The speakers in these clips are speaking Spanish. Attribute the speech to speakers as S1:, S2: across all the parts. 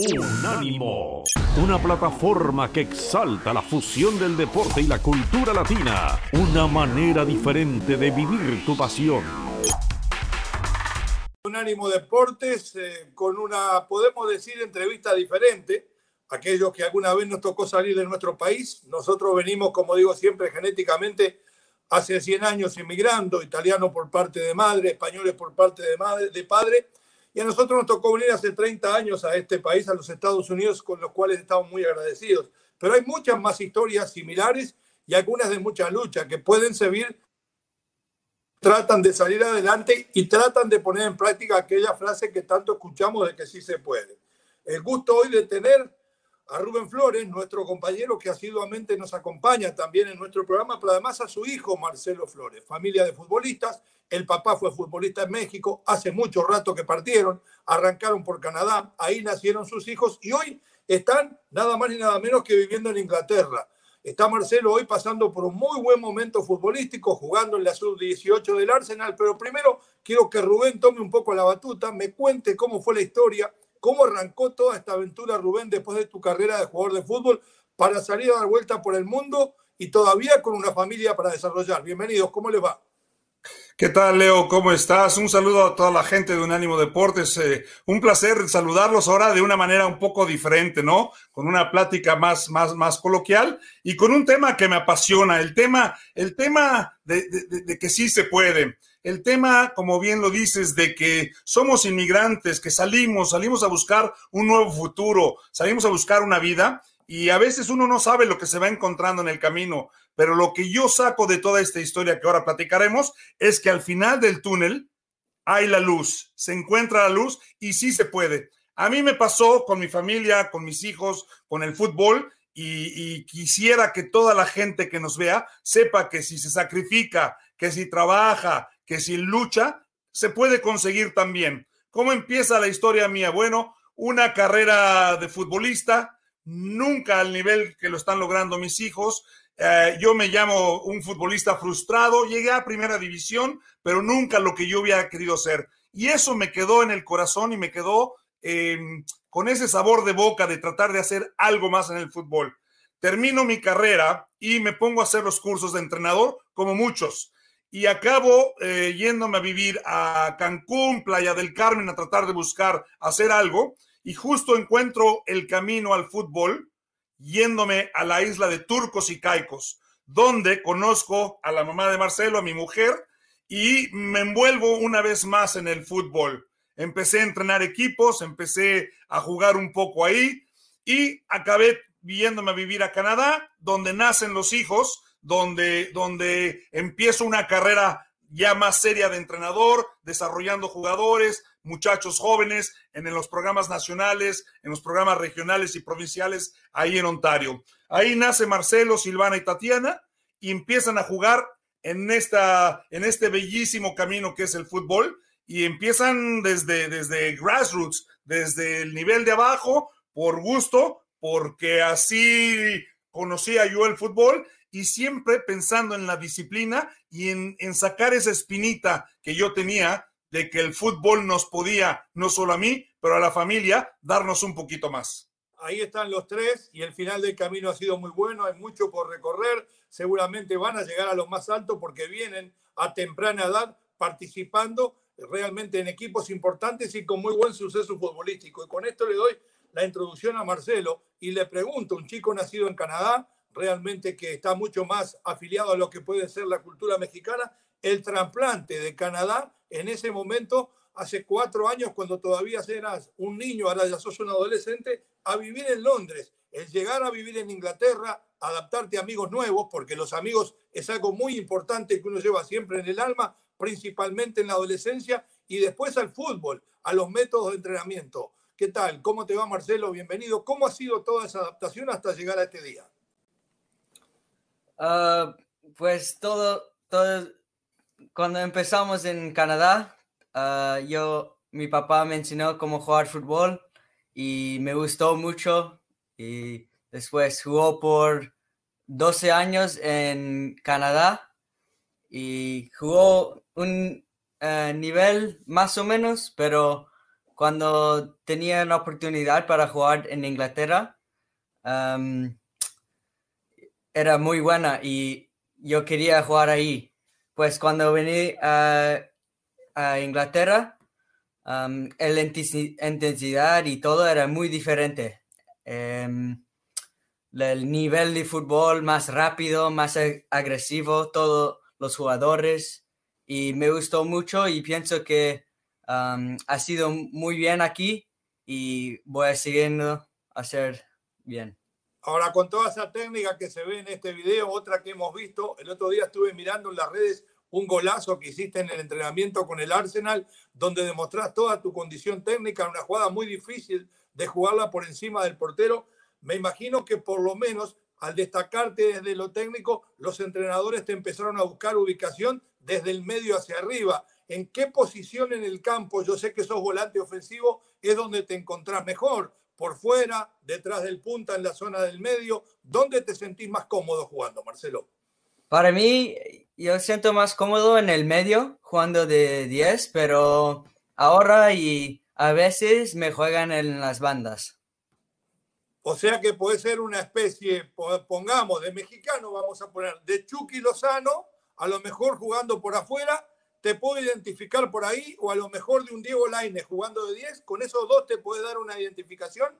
S1: Unánimo, una plataforma que exalta la fusión del deporte y la cultura latina, una manera diferente de vivir tu pasión.
S2: Unánimo Deportes eh, con una, podemos decir, entrevista diferente. Aquellos que alguna vez nos tocó salir de nuestro país, nosotros venimos, como digo siempre, genéticamente hace 100 años inmigrando, italiano por parte de madre, españoles por parte de, madre, de padre, y a nosotros nos tocó venir hace 30 años a este país, a los Estados Unidos, con los cuales estamos muy agradecidos. Pero hay muchas más historias similares y algunas de mucha lucha que pueden servir, tratan de salir adelante y tratan de poner en práctica aquella frase que tanto escuchamos de que sí se puede. El gusto hoy de tener a Rubén Flores, nuestro compañero que asiduamente nos acompaña también en nuestro programa, pero además a su hijo Marcelo Flores, familia de futbolistas. El papá fue futbolista en México, hace mucho rato que partieron, arrancaron por Canadá, ahí nacieron sus hijos y hoy están nada más ni nada menos que viviendo en Inglaterra. Está Marcelo hoy pasando por un muy buen momento futbolístico, jugando en la sub-18 del Arsenal, pero primero quiero que Rubén tome un poco la batuta, me cuente cómo fue la historia, ¿Cómo arrancó toda esta aventura, Rubén, después de tu carrera de jugador de fútbol para salir a dar vuelta por el mundo y todavía con una familia para desarrollar? Bienvenidos, ¿cómo les va?
S3: ¿Qué tal, Leo? ¿Cómo estás? Un saludo a toda la gente de Unánimo Deportes. Eh, un placer saludarlos ahora de una manera un poco diferente, ¿no? Con una plática más, más, más coloquial y con un tema que me apasiona, el tema, el tema de, de que sí se puede. El tema, como bien lo dices, de que somos inmigrantes, que salimos, salimos a buscar un nuevo futuro, salimos a buscar una vida y a veces uno no sabe lo que se va encontrando en el camino, pero lo que yo saco de toda esta historia que ahora platicaremos es que al final del túnel hay la luz, se encuentra la luz y sí se puede. A mí me pasó con mi familia, con mis hijos, con el fútbol y, y quisiera que toda la gente que nos vea sepa que si se sacrifica, que si trabaja, que sin lucha se puede conseguir también. ¿Cómo empieza la historia mía? Bueno, una carrera de futbolista, nunca al nivel que lo están logrando mis hijos. Eh, yo me llamo un futbolista frustrado, llegué a primera división, pero nunca lo que yo hubiera querido ser. Y eso me quedó en el corazón y me quedó em, con ese sabor de boca de tratar de hacer algo más en el fútbol. Termino mi carrera y me pongo a hacer los cursos de entrenador, como muchos y acabo eh, yéndome a vivir a Cancún, Playa del Carmen, a tratar de buscar hacer algo, y justo encuentro el camino al fútbol yéndome a la isla de Turcos y Caicos, donde conozco a la mamá de Marcelo, a mi mujer, y me envuelvo una vez más en el fútbol. Empecé a entrenar equipos, empecé a jugar un poco ahí y acabé yéndome a vivir a Canadá, donde nacen los hijos donde, donde empiezo una carrera ya más seria de entrenador, desarrollando jugadores, muchachos jóvenes en, los programas nacionales, en los programas regionales y provinciales ahí en Ontario. Ahí nace Marcelo, Silvana y Tatiana y empiezan a jugar en, esta, en este bellísimo camino que es el fútbol y empiezan desde, desde grassroots, desde el nivel de abajo, por gusto, porque así conocía yo el fútbol y siempre pensando en la disciplina y en, sacar esa espinita que yo tenía de que el fútbol nos podía, no solo a mí, pero a la familia, darnos un poquito más.
S2: Ahí están los tres y el final del camino ha sido muy bueno, hay mucho por recorrer, seguramente van a llegar a lo más alto porque vienen a temprana edad participando realmente en equipos importantes y con muy buen suceso futbolístico. Y con esto le doy la introducción a Marcelo y le pregunto, un chico nacido en Canadá, realmente que está mucho más afiliado a lo que puede ser la cultura mexicana, el trasplante de Canadá en ese momento, hace cuatro años, cuando todavía eras un niño, ahora ya sos un adolescente, a vivir en Londres, el llegar a vivir en Inglaterra, adaptarte a amigos nuevos, porque los amigos es algo muy importante que uno lleva siempre en el alma, principalmente en la adolescencia, y después al fútbol, a los métodos de entrenamiento. ¿Qué tal? ¿Cómo te va, Marcelo? Bienvenido. ¿Cómo ha sido toda esa adaptación hasta llegar a este día?
S4: Ah, pues todo, todo, cuando empezamos en Canadá, ah, yo, mi papá me enseñó cómo jugar fútbol y me gustó mucho y después jugó por 12 años en Canadá y jugó un ah, nivel más o menos, pero cuando tenía la oportunidad para jugar en Inglaterra, era muy buena y yo quería jugar ahí. Pues cuando vení a, Inglaterra, um, la intensidad y todo era muy diferente. Em, el nivel de fútbol más rápido, más agresivo, todos los jugadores. Y me gustó mucho y pienso que ha sido muy bien aquí y voy a seguir a bien.
S2: Ahora, con toda esa técnica que se ve en este video, otra que hemos visto, el otro día estuve mirando en las redes un golazo que hiciste en el entrenamiento con el Arsenal, donde demostrás toda tu condición técnica, una jugada muy difícil de jugarla por encima del portero. Me imagino que por lo menos al destacarte desde lo técnico, los entrenadores te empezaron a buscar ubicación desde el medio hacia arriba. ¿En qué posición en el campo, yo sé que sos volante ofensivo, es donde te encontrás mejor? ¿Por fuera, detrás del punta, en la zona del medio? ¿Dónde te sentís más cómodo jugando, Marcelo?
S4: Para mí, yo siento más cómodo en el medio, jugando de 10, pero ahora y a veces me juegan en las bandas.
S2: O sea que puede ser una especie, pongamos, de mexicano, vamos a poner, de Chucky Lozano, a lo mejor jugando por afuera, te puedo identificar por ahí, o a lo mejor de un Diego Laine jugando de 10, con esos dos te puede dar una identificación.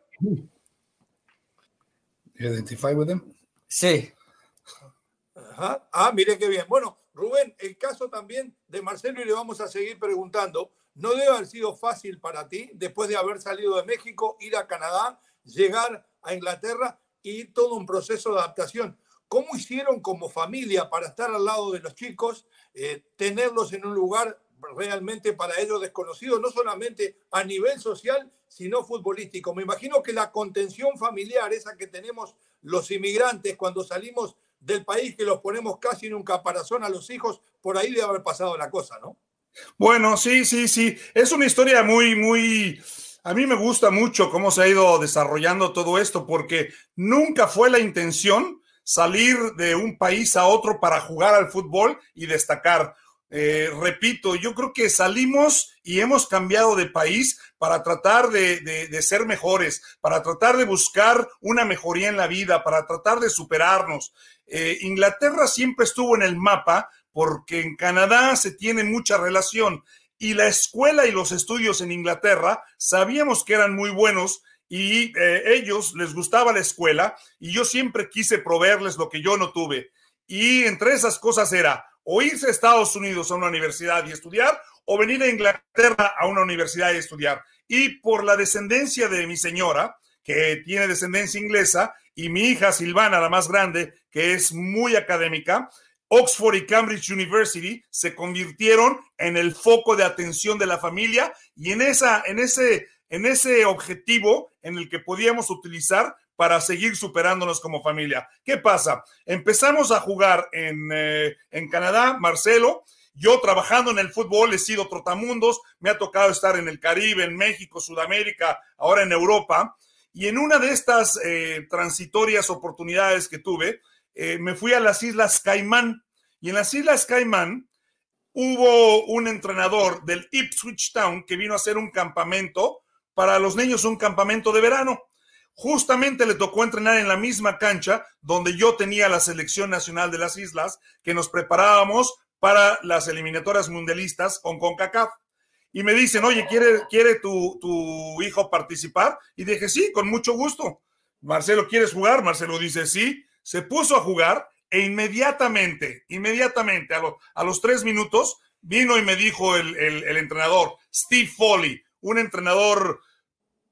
S3: ¿Identify with them?
S4: Sí.
S2: Ah, mire qué bien. Bueno, Rubén, el caso también de Marcelo, y le vamos a seguir preguntando, ¿no debe haber sido fácil para ti, después de haber salido de México, ir a Canadá, llegar a Inglaterra y todo un proceso de adaptación? ¿Cómo hicieron como familia para estar al lado de los chicos, eh, tenerlos en un lugar realmente para ellos desconocido, no solamente a nivel social, sino futbolístico? Me imagino que la contención familiar, esa que tenemos los inmigrantes cuando salimos del país, que los ponemos casi en un caparazón a los hijos, por ahí debe haber pasado la cosa, ¿no?
S3: Bueno, sí, sí, sí. Es una historia muy, muy... A mí me gusta mucho cómo se ha ido desarrollando todo esto, porque nunca fue la intención salir de un país a otro para jugar al fútbol y destacar. Eh, repito, yo creo que salimos y hemos cambiado de país para tratar de, ser mejores, para tratar de buscar una mejoría en la vida, para tratar de superarnos. Eh, Inglaterra siempre estuvo en el mapa porque en Canadá se tiene mucha relación y la escuela y los estudios en Inglaterra sabíamos que eran muy buenos y eh, ellos les gustaba la escuela y yo siempre quise proveerles lo que yo no tuve. Y entre esas cosas era o irse a Estados Unidos a una universidad y estudiar o venir a Inglaterra a una universidad y estudiar. Y por la descendencia de mi señora, que tiene descendencia inglesa, y mi hija Silvana, la más grande, que es muy académica, Oxford y Cambridge University se convirtieron en el foco de atención de la familia y en, esa, en ese en ese objetivo en el que podíamos utilizar para seguir superándonos como familia. ¿Qué pasa? Empezamos a jugar en, eh, en Canadá, Marcelo. Yo trabajando en el fútbol he sido trotamundos, me ha tocado estar en el Caribe, en México, Sudamérica, ahora en Europa. Y en una de estas eh, transitorias oportunidades que tuve, eh, me fui a las Islas Caimán. Y en las Islas Caimán hubo un entrenador del Ipswich Town que vino a hacer un campamento para los niños un campamento de verano. Justamente le tocó entrenar en la misma cancha donde yo tenía la selección nacional de las islas, que nos preparábamos para las eliminatorias mundialistas con CONCACAF. Y me dicen, oye, ¿quiere, quiere tu, tu hijo participar? Y dije, sí, con mucho gusto. Marcelo, ¿quieres jugar? Marcelo dice, sí. Se puso a jugar e inmediatamente, inmediatamente, a, a los tres minutos, vino y me dijo el, el entrenador, Steve Foley, un entrenador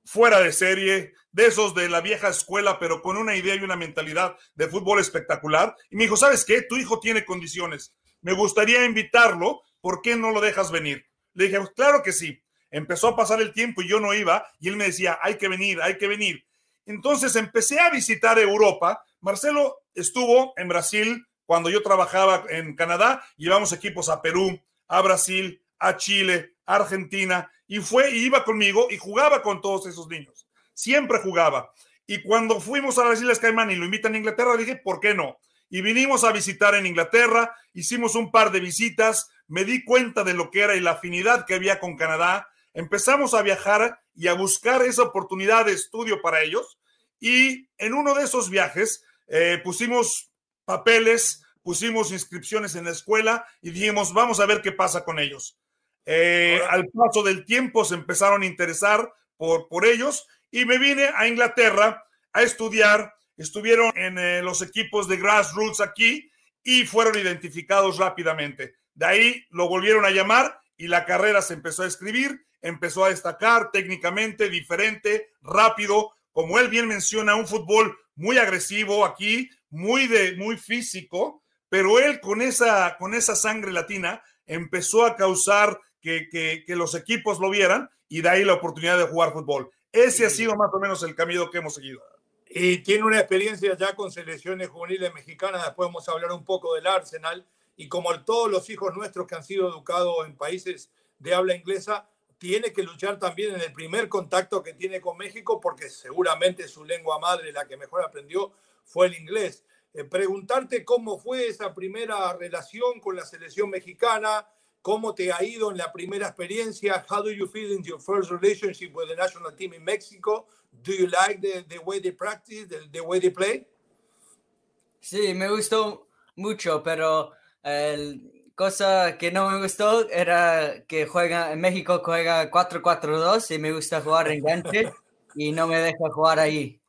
S3: fuera de serie, de esos de la vieja escuela, pero con una idea y una mentalidad de fútbol espectacular. Y me dijo, ¿sabes qué? Tu hijo tiene condiciones. Me gustaría invitarlo. ¿Por qué no lo dejas venir? Le dije, claro que sí. Empezó a pasar el tiempo y yo no iba. Y él me decía, hay que venir, hay que venir. Entonces empecé a visitar Europa. Marcelo estuvo en Brasil cuando yo trabajaba en Canadá. Llevamos equipos a Perú, a Brasil, a Chile, Argentina y fue y iba conmigo y jugaba con todos esos niños. Siempre jugaba. Y cuando fuimos a las Islas Caimán y lo invitan a Inglaterra, dije, ¿por qué no? Y vinimos a visitar en Inglaterra, hicimos un par de visitas, me di cuenta de lo que era y la afinidad que había con Canadá. empezamos a viajar y a buscar esa oportunidad de estudio para ellos. Y en uno de esos viajes eh, pusimos papeles, pusimos inscripciones en la escuela y dijimos, vamos a ver qué pasa con ellos. Eh, al paso del tiempo se empezaron a interesar por, por ellos y me vine a Inglaterra a estudiar. Estuvieron en eh, los equipos de grassroots aquí y fueron identificados rápidamente. De ahí lo volvieron a llamar y la carrera se empezó a escribir, empezó a destacar técnicamente, diferente, rápido, como él bien menciona, un fútbol muy agresivo aquí, muy de muy físico, pero él con esa con esa sangre latina empezó a causar que, que, que los equipos lo vieran y de ahí la oportunidad de jugar fútbol. Ese ha sido más o menos el camino que hemos seguido
S2: y tiene una experiencia ya con selecciones juveniles mexicanas. Después vamos a hablar un poco del Arsenal. Y como todos los hijos nuestros que han sido educados en países de habla inglesa, tiene que luchar también en el primer contacto que tiene con México, porque seguramente su lengua madre, la que mejor aprendió, fue el inglés. Eh, preguntarte cómo fue esa primera relación con la selección mexicana, cómo te ha ido en la primera experiencia, how do you feel in your first relationship with the national team in Mexico? Do you like the, the way they practice, the, the way they play?
S4: Sí, me gustó mucho, pero el cosa que no me gustó era que juega en México juega 4-4-2 y me gusta jugar en ganche y no me deja jugar ahí.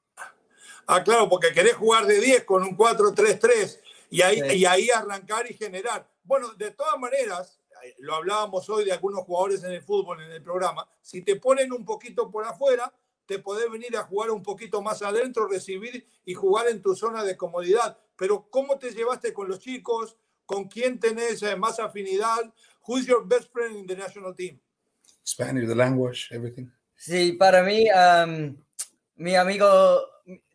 S2: Ah, claro, porque querés jugar de 10 con un 4-3-3 y ahí, sí. y ahí arrancar y generar. Bueno, de todas maneras, lo hablábamos hoy de algunos jugadores en el fútbol en el programa, si te ponen un poquito por afuera, te podés venir a jugar un poquito más adentro, recibir y jugar en tu zona de comodidad. Pero ¿cómo te llevaste con los chicos? ¿Con quién tenés eh, más afinidad? Who's your best friend in the national team?
S3: Spanish, the language, everything.
S4: Sí, para mí, um, mi amigo,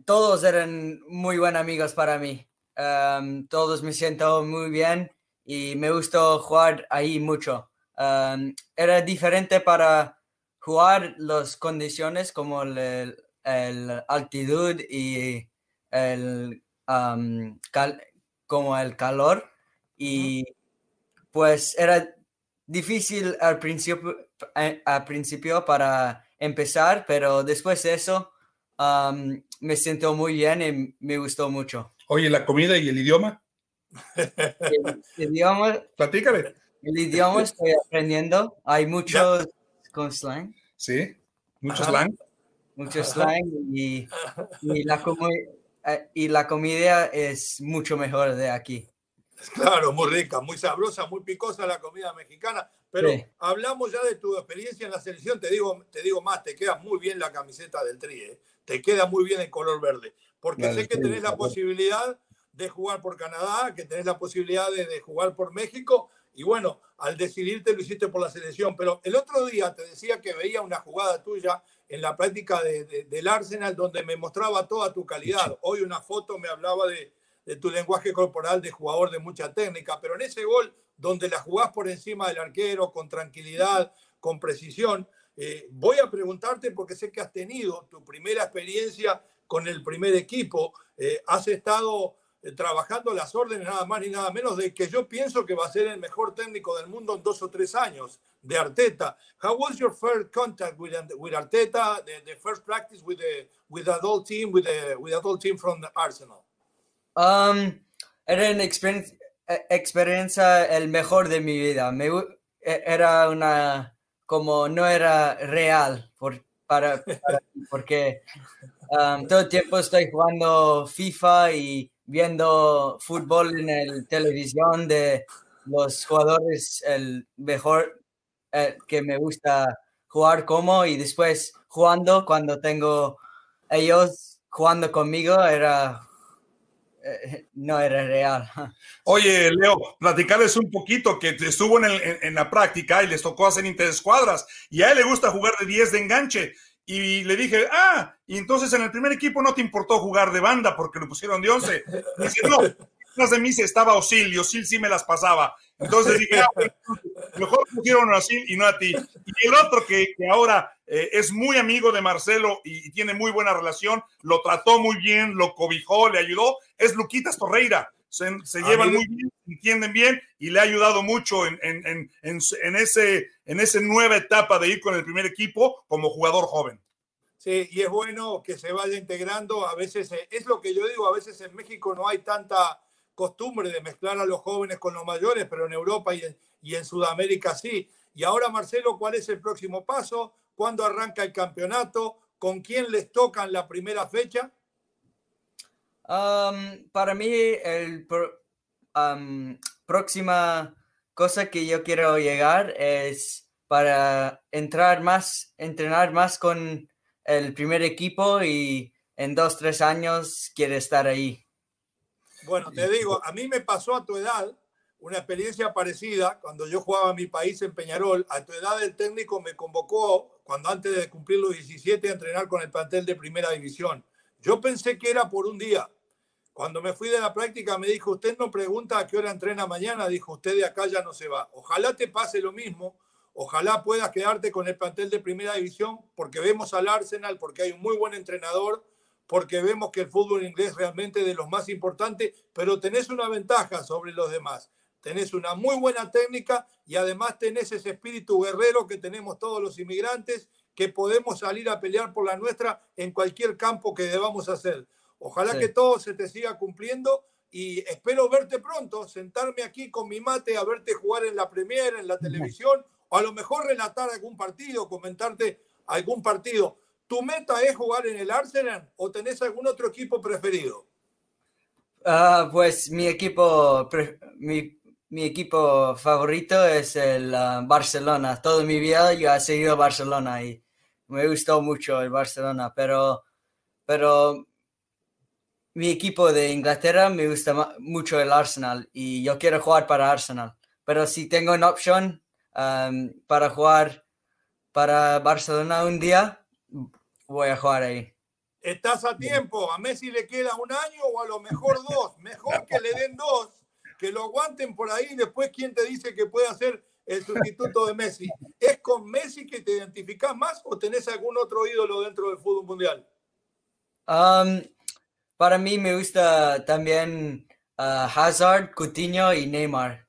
S4: todos eran muy buenos amigos para mí. Um, todos me siento muy bien y me gustó jugar ahí mucho. Um, era diferente para jugar las condiciones como el, el altitud y el um, cal, como el calor y pues era difícil al principio al principio para empezar pero después de eso um, me siento muy bien y me gustó mucho.
S3: Oye la comida y el idioma
S4: el, el idioma
S3: platícame
S4: el idioma estoy aprendiendo hay muchos con slang.
S3: Sí, mucho slang.
S4: Mucho slang y, y, la y la comida es mucho mejor de aquí.
S2: Claro, muy rica, muy sabrosa, muy picosa la comida mexicana. Pero sí. hablamos ya de tu experiencia en la selección. Te digo, te digo más, te queda muy bien la camiseta del Tri, ¿eh? te queda muy bien el color verde. Porque vale, sé que tenés la posibilidad de jugar por Canadá, que tenés la posibilidad de, de jugar por México y bueno, al decidirte lo hiciste por la selección. Pero el otro día te decía que veía una jugada tuya en la práctica de, de, del Arsenal donde me mostraba toda tu calidad. Hoy una foto me hablaba de, de, tu lenguaje corporal de jugador de mucha técnica, pero en ese gol donde la jugás por encima del arquero con tranquilidad, con precisión, eh, voy a preguntarte porque sé que has tenido tu primera experiencia con el primer equipo, eh, has estado trabajando las órdenes nada más ni nada menos de que yo pienso que va a ser el mejor técnico del mundo en dos o tres años de Arteta. How was your first contact with, with Arteta, the, the first practice with the with adult team, with the with adult team from Arsenal?
S4: Um, era una experiencia, experiencia el mejor de mi vida. Me, era una como no era real por, para, para porque um, todo el tiempo estoy jugando FIFA y viendo fútbol en el televisión de los jugadores el mejor eh, que me gusta jugar como y después jugando cuando tengo ellos jugando conmigo era eh, no era real.
S3: Oye, Leo, platicarles un poquito que estuvo en, en, la práctica y les tocó hacer interescuadras y a él le gusta jugar de 10 de enganche y le dije, ah, y entonces en el primer equipo no te importó jugar de banda porque lo pusieron de 11. Y dice, no, detrás de mí se estaba Osil y Osil sí me las pasaba. Entonces dije, ah, mejor pusieron a Osil y no a ti. Y el otro que, que ahora eh, es muy amigo de Marcelo y, y, tiene muy buena relación, lo trató muy bien, lo cobijó, le ayudó, es Luquitas Torreira. Se, se llevan muy bien, entienden bien y le ha ayudado mucho en, en, en, en ese en esa nueva etapa de ir con el primer equipo como jugador joven.
S2: Sí, y es bueno que se vaya integrando. A veces, eh, es lo que yo digo, a veces en México no hay tanta costumbre de mezclar a los jóvenes con los mayores, pero en Europa y en, y en Sudamérica sí. Y ahora, Marcelo, ¿cuál es el próximo paso? ¿Cuándo arranca el campeonato? ¿Con quién les tocan la primera fecha?
S4: Um, para mí, el um, próxima cosa que yo quiero llegar es para entrar más, entrenar más con el primer equipo y en dos, tres años quiere estar ahí.
S2: Bueno, te digo, a mí me pasó a tu edad una experiencia parecida cuando yo jugaba en mi país en Peñarol. A tu edad el técnico me convocó cuando antes de cumplir los 17 a entrenar con el plantel de primera división. Yo pensé que era por un día. Cuando me fui de la práctica me dijo, usted no pregunta a qué hora entrena mañana, dijo, usted de acá ya no se va. Ojalá te pase lo mismo, ojalá puedas quedarte con el plantel de primera división, porque vemos al Arsenal, porque hay un muy buen entrenador, porque vemos que el fútbol inglés realmente es de los más importantes, pero tenés una ventaja sobre los demás. Tenés una muy buena técnica y además tenés ese espíritu guerrero que tenemos todos los inmigrantes, que podemos salir a pelear por la nuestra en cualquier campo que debamos hacer. Ojalá que todo se te siga cumpliendo y espero verte pronto, sentarme aquí con mi mate a verte jugar en la Premier, en la televisión, o a lo mejor relatar algún partido, comentarte algún partido. ¿Tu meta es jugar en el Arsenal o tenés algún otro equipo preferido?
S4: Uh, pues mi equipo, mi, mi, equipo favorito es el uh, Barcelona. Toda mi vida yo he seguido Barcelona y me gustó mucho el Barcelona, pero, pero mi equipo de Inglaterra me gusta mucho el Arsenal y yo quiero jugar para Arsenal. Pero si tengo una opción um, para jugar para Barcelona un día, voy a jugar ahí.
S2: Estás a tiempo. A Messi le queda un año o a lo mejor dos. Mejor que le den dos, que lo aguanten por ahí. Después, ¿quién te dice que puede ser el sustituto de Messi? ¿Es con Messi que te identificas más o tenés algún otro ídolo dentro del fútbol mundial?
S4: Um, para mí me gusta también uh, Hazard, Coutinho y Neymar.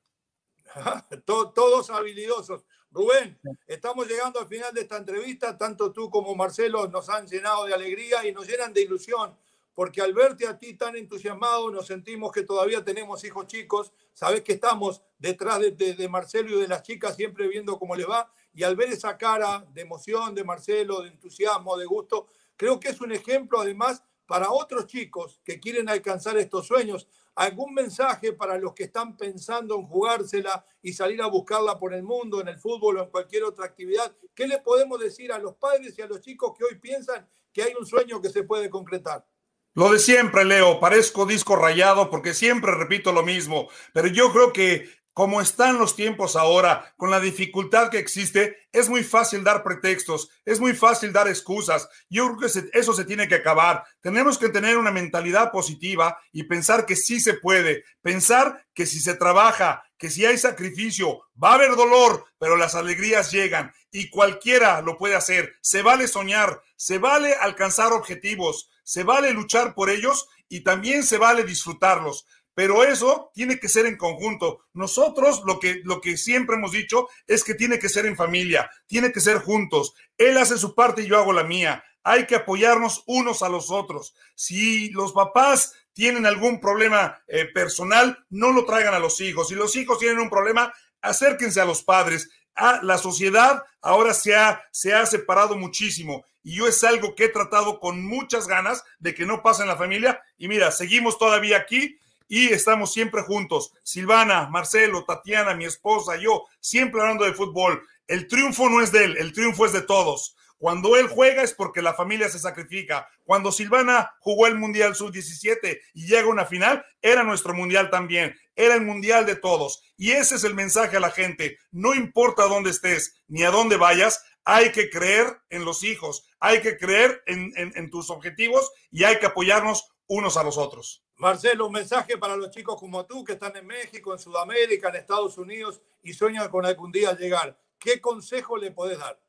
S2: Todos habilidosos. Rubén, estamos llegando al final de esta entrevista. Tanto tú como Marcelo nos han llenado de alegría y nos llenan de ilusión, porque al verte a ti tan entusiasmado, nos sentimos que todavía tenemos hijos chicos. Sabes que estamos detrás de, de Marcelo y de las chicas, siempre viendo cómo les va. Y al ver esa cara de emoción de Marcelo, de entusiasmo, de gusto, creo que es un ejemplo además para otros chicos que quieren alcanzar estos sueños, algún mensaje para los que están pensando en jugársela y salir a buscarla por el mundo, en el fútbol o en cualquier otra actividad. ¿Qué le podemos decir a los padres y a los chicos que hoy piensan que hay un sueño que se puede concretar?
S3: Lo de siempre, Leo, parezco disco rayado porque siempre repito lo mismo, pero yo creo que como están los tiempos ahora, con la dificultad que existe, es muy fácil dar pretextos, es muy fácil dar excusas. Yo creo que eso se tiene que acabar. Tenemos que tener una mentalidad positiva y pensar que sí se puede, pensar que si se trabaja, que si hay sacrificio, va a haber dolor, pero las alegrías llegan y cualquiera lo puede hacer. Se vale soñar, se vale alcanzar objetivos, se vale luchar por ellos y también se vale disfrutarlos pero eso tiene que ser en conjunto. Nosotros lo que, lo que siempre hemos dicho es que tiene que ser en familia, tiene que ser juntos. Él hace su parte y yo hago la mía. Hay que apoyarnos unos a los otros. Si los papás tienen algún problema eh, personal, no lo traigan a los hijos. Si los hijos tienen un problema, acérquense a los padres. Ah, la sociedad ahora se ha, se ha separado muchísimo y yo es algo que he tratado con muchas ganas de que no pase en la familia. Y mira, seguimos todavía aquí y estamos siempre juntos. Silvana, Marcelo, Tatiana, mi esposa, yo, siempre hablando de fútbol. El triunfo no es de él, el triunfo es de todos. Cuando él juega es porque la familia se sacrifica. Cuando Silvana jugó el Mundial Sub-17 y llega a una final, era nuestro Mundial también. Era el Mundial de todos. Y ese es el mensaje a la gente. No importa dónde estés ni a dónde vayas, hay que creer en los hijos, hay que creer en, en tus objetivos y hay que apoyarnos unos a los otros.
S2: Marcelo, un mensaje para los chicos como tú que están en México, en Sudamérica, en Estados Unidos y sueñan con algún día llegar. ¿Qué consejo le podés dar?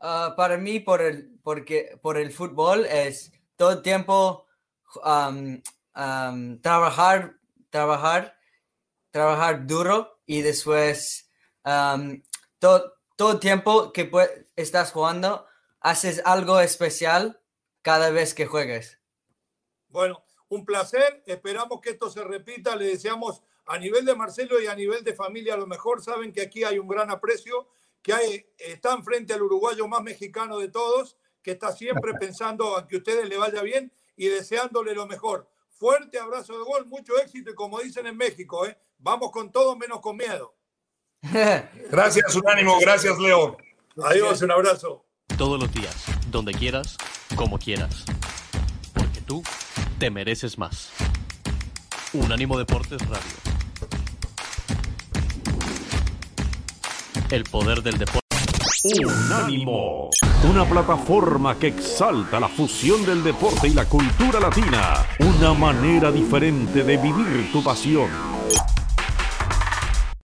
S4: Ah, para mí, por el, porque, por el fútbol, es todo el tiempo trabajar, trabajar, trabajar duro y después todo, todo el tiempo que estás jugando, haces algo especial cada vez que juegues.
S2: Bueno, un placer. Esperamos que esto se repita. Le deseamos a nivel de Marcelo y a nivel de familia lo mejor. Saben que aquí hay un gran aprecio, que hay, están frente al uruguayo más mexicano de todos, que está siempre pensando a que a ustedes le vaya bien y deseándole lo mejor. Fuerte abrazo de gol, mucho éxito y como dicen en México, ¿eh? vamos con todo menos con miedo.
S3: Gracias, Unánimo. Gracias, Leo.
S2: Adiós, un abrazo.
S5: Todos los días, donde quieras, como quieras. Porque tú te mereces más. Unánimo Deportes Radio. El poder del deporte.
S1: Unánimo, una plataforma que exalta la fusión del deporte y la cultura latina, una manera diferente de vivir tu pasión.